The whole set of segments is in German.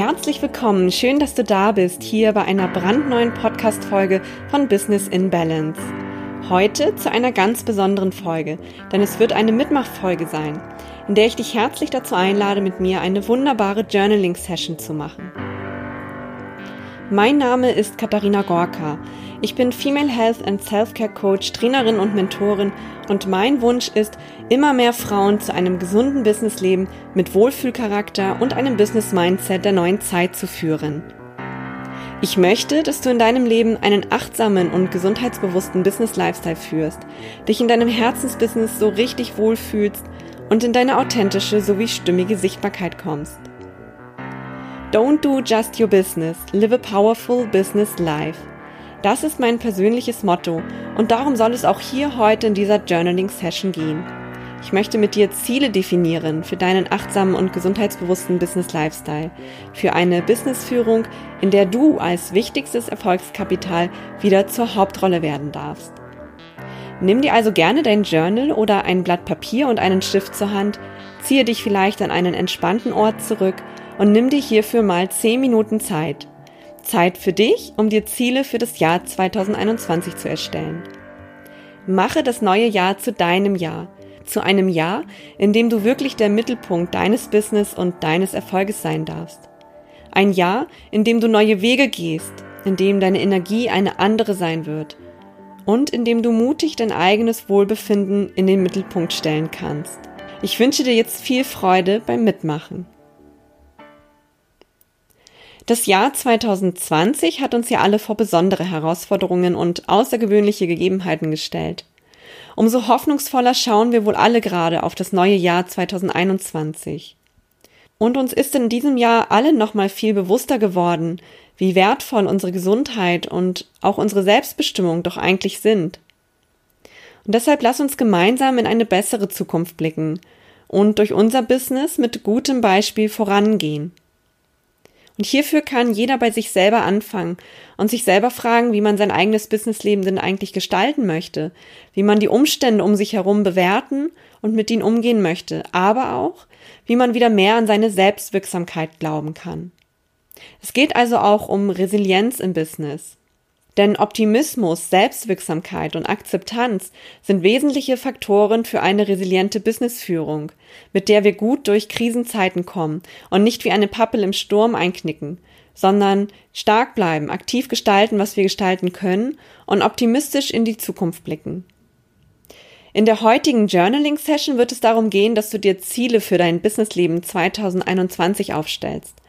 Herzlich willkommen, schön, dass du da bist, hier bei einer brandneuen Podcast-Folge von Business in Balance. Heute zu einer ganz besonderen Folge, denn es wird eine Mitmachfolge sein, in der ich dich herzlich dazu einlade, mit mir eine wunderbare Journaling-Session zu machen. Mein Name ist Katharina Gorka. Ich bin Female Health and Self-Care Coach, Trainerin und Mentorin und mein Wunsch ist, immer mehr Frauen zu einem gesunden Businessleben mit Wohlfühlcharakter und einem Business-Mindset der neuen Zeit zu führen. Ich möchte, dass du in deinem Leben einen achtsamen und gesundheitsbewussten Business-Lifestyle führst, dich in deinem Herzensbusiness so richtig wohlfühlst und in deine authentische sowie stimmige Sichtbarkeit kommst. Don't do just your business, live a powerful business life. Das ist mein persönliches Motto und darum soll es auch hier heute in dieser Journaling-Session gehen. Ich möchte mit dir Ziele definieren für deinen achtsamen und gesundheitsbewussten Business Lifestyle, für eine Businessführung, in der du als wichtigstes Erfolgskapital wieder zur Hauptrolle werden darfst. Nimm dir also gerne dein Journal oder ein Blatt Papier und einen Stift zur Hand, ziehe dich vielleicht an einen entspannten Ort zurück und nimm dir hierfür mal 10 Minuten Zeit. Zeit für dich, um dir Ziele für das Jahr 2021 zu erstellen. Mache das neue Jahr zu deinem Jahr, zu einem Jahr, in dem du wirklich der Mittelpunkt deines Business und deines Erfolges sein darfst. Ein Jahr, in dem du neue Wege gehst, in dem deine Energie eine andere sein wird und in dem du mutig dein eigenes Wohlbefinden in den Mittelpunkt stellen kannst. Ich wünsche dir jetzt viel Freude beim Mitmachen. Das Jahr 2020 hat uns ja alle vor besondere Herausforderungen und außergewöhnliche Gegebenheiten gestellt. Umso hoffnungsvoller schauen wir wohl alle gerade auf das neue Jahr 2021. Und uns ist in diesem Jahr allen nochmal viel bewusster geworden, wie wertvoll unsere Gesundheit und auch unsere Selbstbestimmung doch eigentlich sind. Und deshalb lass uns gemeinsam in eine bessere Zukunft blicken und durch unser Business mit gutem Beispiel vorangehen. Und hierfür kann jeder bei sich selber anfangen und sich selber fragen, wie man sein eigenes Businessleben denn eigentlich gestalten möchte, wie man die Umstände um sich herum bewerten und mit ihnen umgehen möchte, aber auch, wie man wieder mehr an seine Selbstwirksamkeit glauben kann. Es geht also auch um Resilienz im Business. Denn Optimismus, Selbstwirksamkeit und Akzeptanz sind wesentliche Faktoren für eine resiliente Businessführung, mit der wir gut durch Krisenzeiten kommen und nicht wie eine Pappel im Sturm einknicken, sondern stark bleiben, aktiv gestalten, was wir gestalten können und optimistisch in die Zukunft blicken. In der heutigen Journaling-Session wird es darum gehen, dass du dir Ziele für dein Businessleben 2021 aufstellst.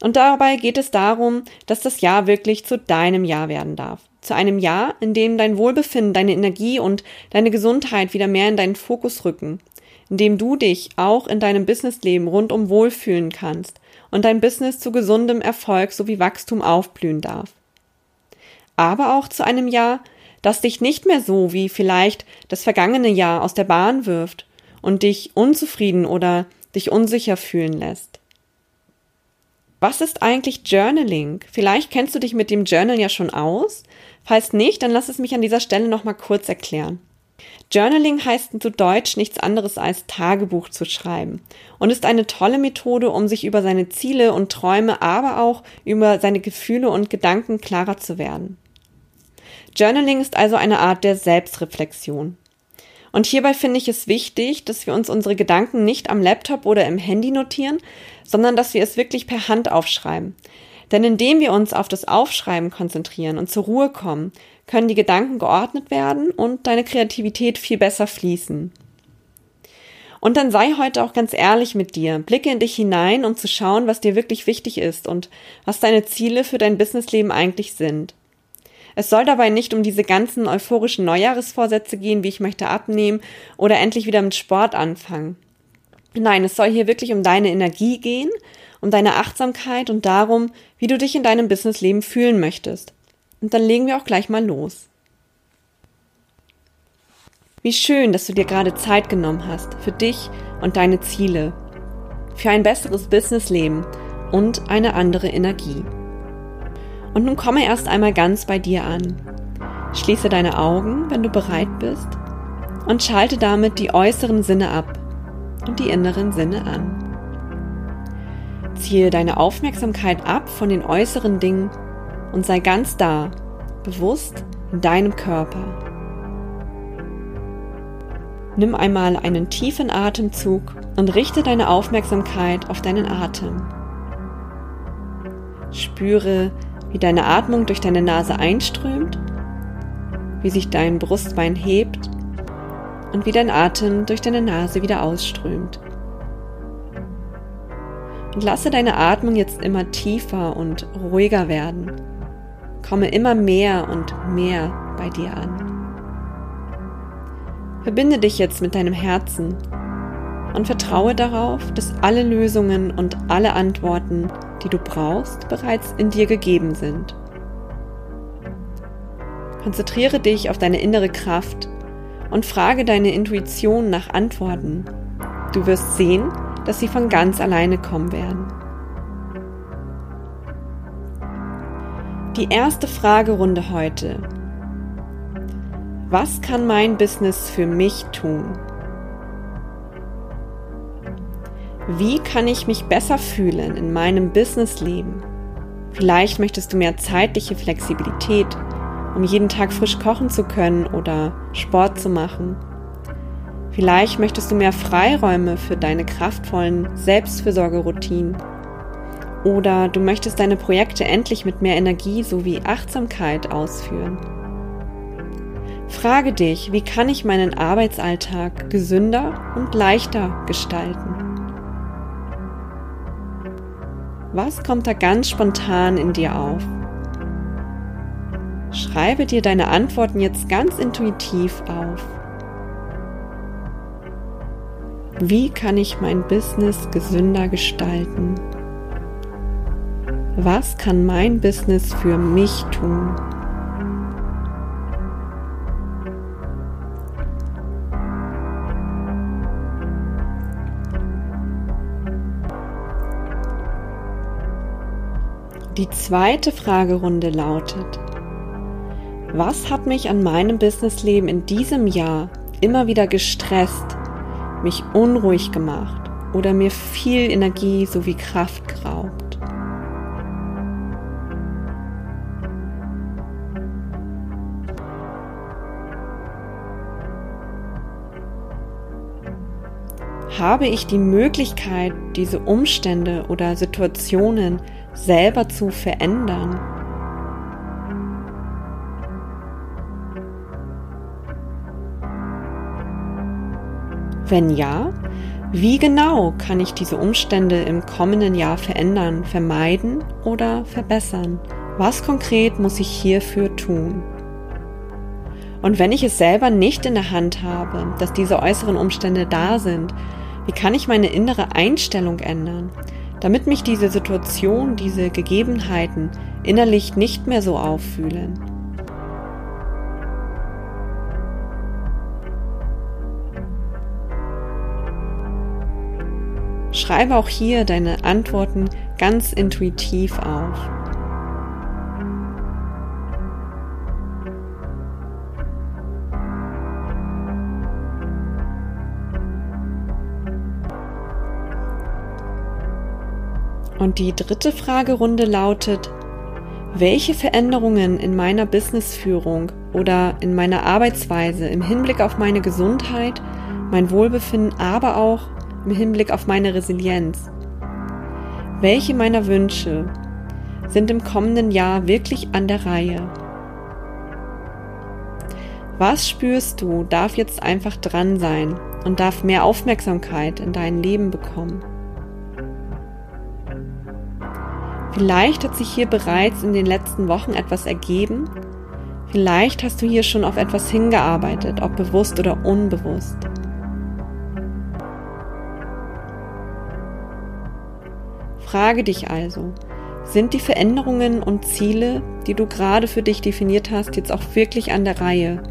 Und dabei geht es darum, dass das Jahr wirklich zu deinem Jahr werden darf. Zu einem Jahr, in dem dein Wohlbefinden, deine Energie und deine Gesundheit wieder mehr in deinen Fokus rücken. In dem du dich auch in deinem Businessleben rundum wohlfühlen kannst und dein Business zu gesundem Erfolg sowie Wachstum aufblühen darf. Aber auch zu einem Jahr, das dich nicht mehr so wie vielleicht das vergangene Jahr aus der Bahn wirft und dich unzufrieden oder dich unsicher fühlen lässt. Was ist eigentlich Journaling? Vielleicht kennst du dich mit dem Journal ja schon aus. Falls nicht, dann lass es mich an dieser Stelle nochmal kurz erklären. Journaling heißt zu Deutsch nichts anderes als Tagebuch zu schreiben und ist eine tolle Methode, um sich über seine Ziele und Träume, aber auch über seine Gefühle und Gedanken klarer zu werden. Journaling ist also eine Art der Selbstreflexion. Und hierbei finde ich es wichtig, dass wir uns unsere Gedanken nicht am Laptop oder im Handy notieren, sondern dass wir es wirklich per Hand aufschreiben. Denn indem wir uns auf das Aufschreiben konzentrieren und zur Ruhe kommen, können die Gedanken geordnet werden und deine Kreativität viel besser fließen. Und dann sei heute auch ganz ehrlich mit dir. Blicke in dich hinein, um zu schauen, was dir wirklich wichtig ist und was deine Ziele für dein Businessleben eigentlich sind. Es soll dabei nicht um diese ganzen euphorischen Neujahresvorsätze gehen, wie ich möchte abnehmen oder endlich wieder mit Sport anfangen. Nein, es soll hier wirklich um deine Energie gehen, um deine Achtsamkeit und darum, wie du dich in deinem Businessleben fühlen möchtest. Und dann legen wir auch gleich mal los. Wie schön, dass du dir gerade Zeit genommen hast für dich und deine Ziele, für ein besseres Businessleben und eine andere Energie. Und nun komme erst einmal ganz bei dir an. Schließe deine Augen, wenn du bereit bist, und schalte damit die äußeren Sinne ab und die inneren Sinne an. Ziehe deine Aufmerksamkeit ab von den äußeren Dingen und sei ganz da, bewusst in deinem Körper. Nimm einmal einen tiefen Atemzug und richte deine Aufmerksamkeit auf deinen Atem. Spüre, wie deine Atmung durch deine Nase einströmt, wie sich dein Brustbein hebt und wie dein Atem durch deine Nase wieder ausströmt. Und lasse deine Atmung jetzt immer tiefer und ruhiger werden. Komme immer mehr und mehr bei dir an. Verbinde dich jetzt mit deinem Herzen und vertraue darauf, dass alle Lösungen und alle Antworten, die du brauchst, bereits in dir gegeben sind. Konzentriere dich auf deine innere Kraft und frage deine Intuition nach Antworten. Du wirst sehen, dass sie von ganz alleine kommen werden. Die erste Fragerunde heute was kann mein Business für mich tun? Wie kann ich mich besser fühlen in meinem Businessleben? Vielleicht möchtest du mehr zeitliche Flexibilität, um jeden Tag frisch kochen zu können oder Sport zu machen. Vielleicht möchtest du mehr Freiräume für deine kraftvollen Selbstfürsorgeroutinen. Oder du möchtest deine Projekte endlich mit mehr Energie sowie Achtsamkeit ausführen. Frage dich, wie kann ich meinen Arbeitsalltag gesünder und leichter gestalten? Was kommt da ganz spontan in dir auf? Schreibe dir deine Antworten jetzt ganz intuitiv auf. Wie kann ich mein Business gesünder gestalten? Was kann mein Business für mich tun? Die zweite Fragerunde lautet, was hat mich an meinem Businessleben in diesem Jahr immer wieder gestresst, mich unruhig gemacht oder mir viel Energie sowie Kraft geraubt? Habe ich die Möglichkeit, diese Umstände oder Situationen selber zu verändern. Wenn ja, wie genau kann ich diese Umstände im kommenden Jahr verändern, vermeiden oder verbessern? Was konkret muss ich hierfür tun? Und wenn ich es selber nicht in der Hand habe, dass diese äußeren Umstände da sind, wie kann ich meine innere Einstellung ändern? Damit mich diese Situation, diese Gegebenheiten innerlich nicht mehr so auffühlen. Schreibe auch hier deine Antworten ganz intuitiv auf. Und die dritte Fragerunde lautet, welche Veränderungen in meiner Businessführung oder in meiner Arbeitsweise im Hinblick auf meine Gesundheit, mein Wohlbefinden, aber auch im Hinblick auf meine Resilienz, welche meiner Wünsche sind im kommenden Jahr wirklich an der Reihe? Was spürst du, darf jetzt einfach dran sein und darf mehr Aufmerksamkeit in dein Leben bekommen? Vielleicht hat sich hier bereits in den letzten Wochen etwas ergeben. Vielleicht hast du hier schon auf etwas hingearbeitet, ob bewusst oder unbewusst. Frage dich also, sind die Veränderungen und Ziele, die du gerade für dich definiert hast, jetzt auch wirklich an der Reihe?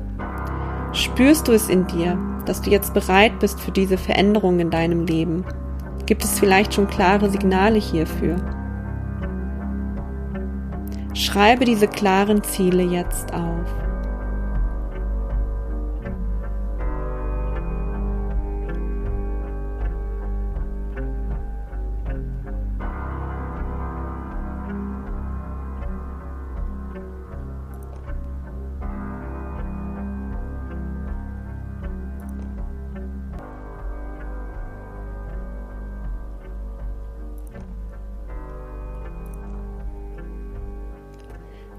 Spürst du es in dir, dass du jetzt bereit bist für diese Veränderung in deinem Leben? Gibt es vielleicht schon klare Signale hierfür? Schreibe diese klaren Ziele jetzt auf.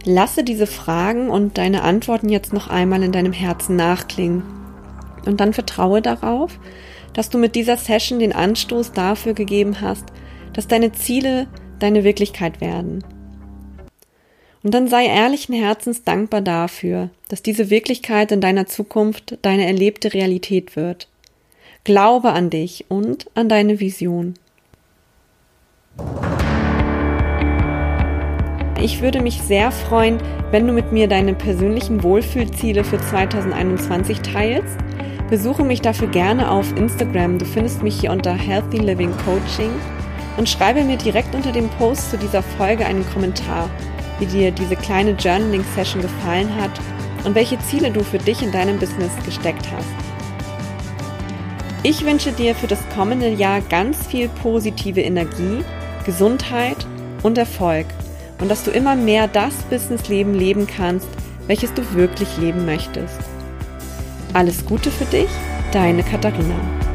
Lasse diese Fragen und deine Antworten jetzt noch einmal in deinem Herzen nachklingen. Und dann vertraue darauf, dass du mit dieser Session den Anstoß dafür gegeben hast, dass deine Ziele deine Wirklichkeit werden. Und dann sei ehrlichen Herzens dankbar dafür, dass diese Wirklichkeit in deiner Zukunft deine erlebte Realität wird. Glaube an dich und an deine Vision. Ich würde mich sehr freuen, wenn du mit mir deine persönlichen Wohlfühlziele für 2021 teilst. Besuche mich dafür gerne auf Instagram. Du findest mich hier unter Healthy Living Coaching und schreibe mir direkt unter dem Post zu dieser Folge einen Kommentar wie dir diese kleine Journaling-Session gefallen hat und welche Ziele du für dich in deinem Business gesteckt hast. Ich wünsche dir für das kommende Jahr ganz viel positive Energie, Gesundheit und Erfolg und dass du immer mehr das Businessleben leben kannst, welches du wirklich leben möchtest. Alles Gute für dich, deine Katharina.